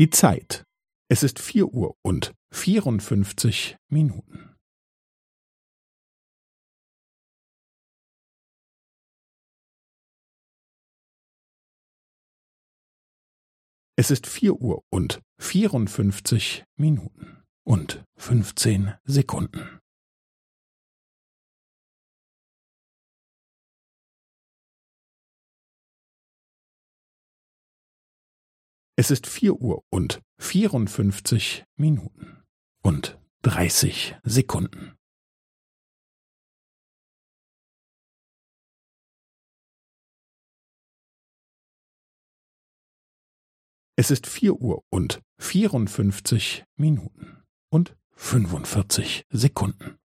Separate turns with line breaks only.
Die Zeit. Es ist vier Uhr und vierundfünfzig Minuten. Es ist vier Uhr und vierundfünfzig Minuten und fünfzehn Sekunden. Es ist vier Uhr und vierundfünfzig Minuten und dreißig Sekunden. Es ist vier Uhr und vierundfünfzig Minuten und fünfundvierzig Sekunden.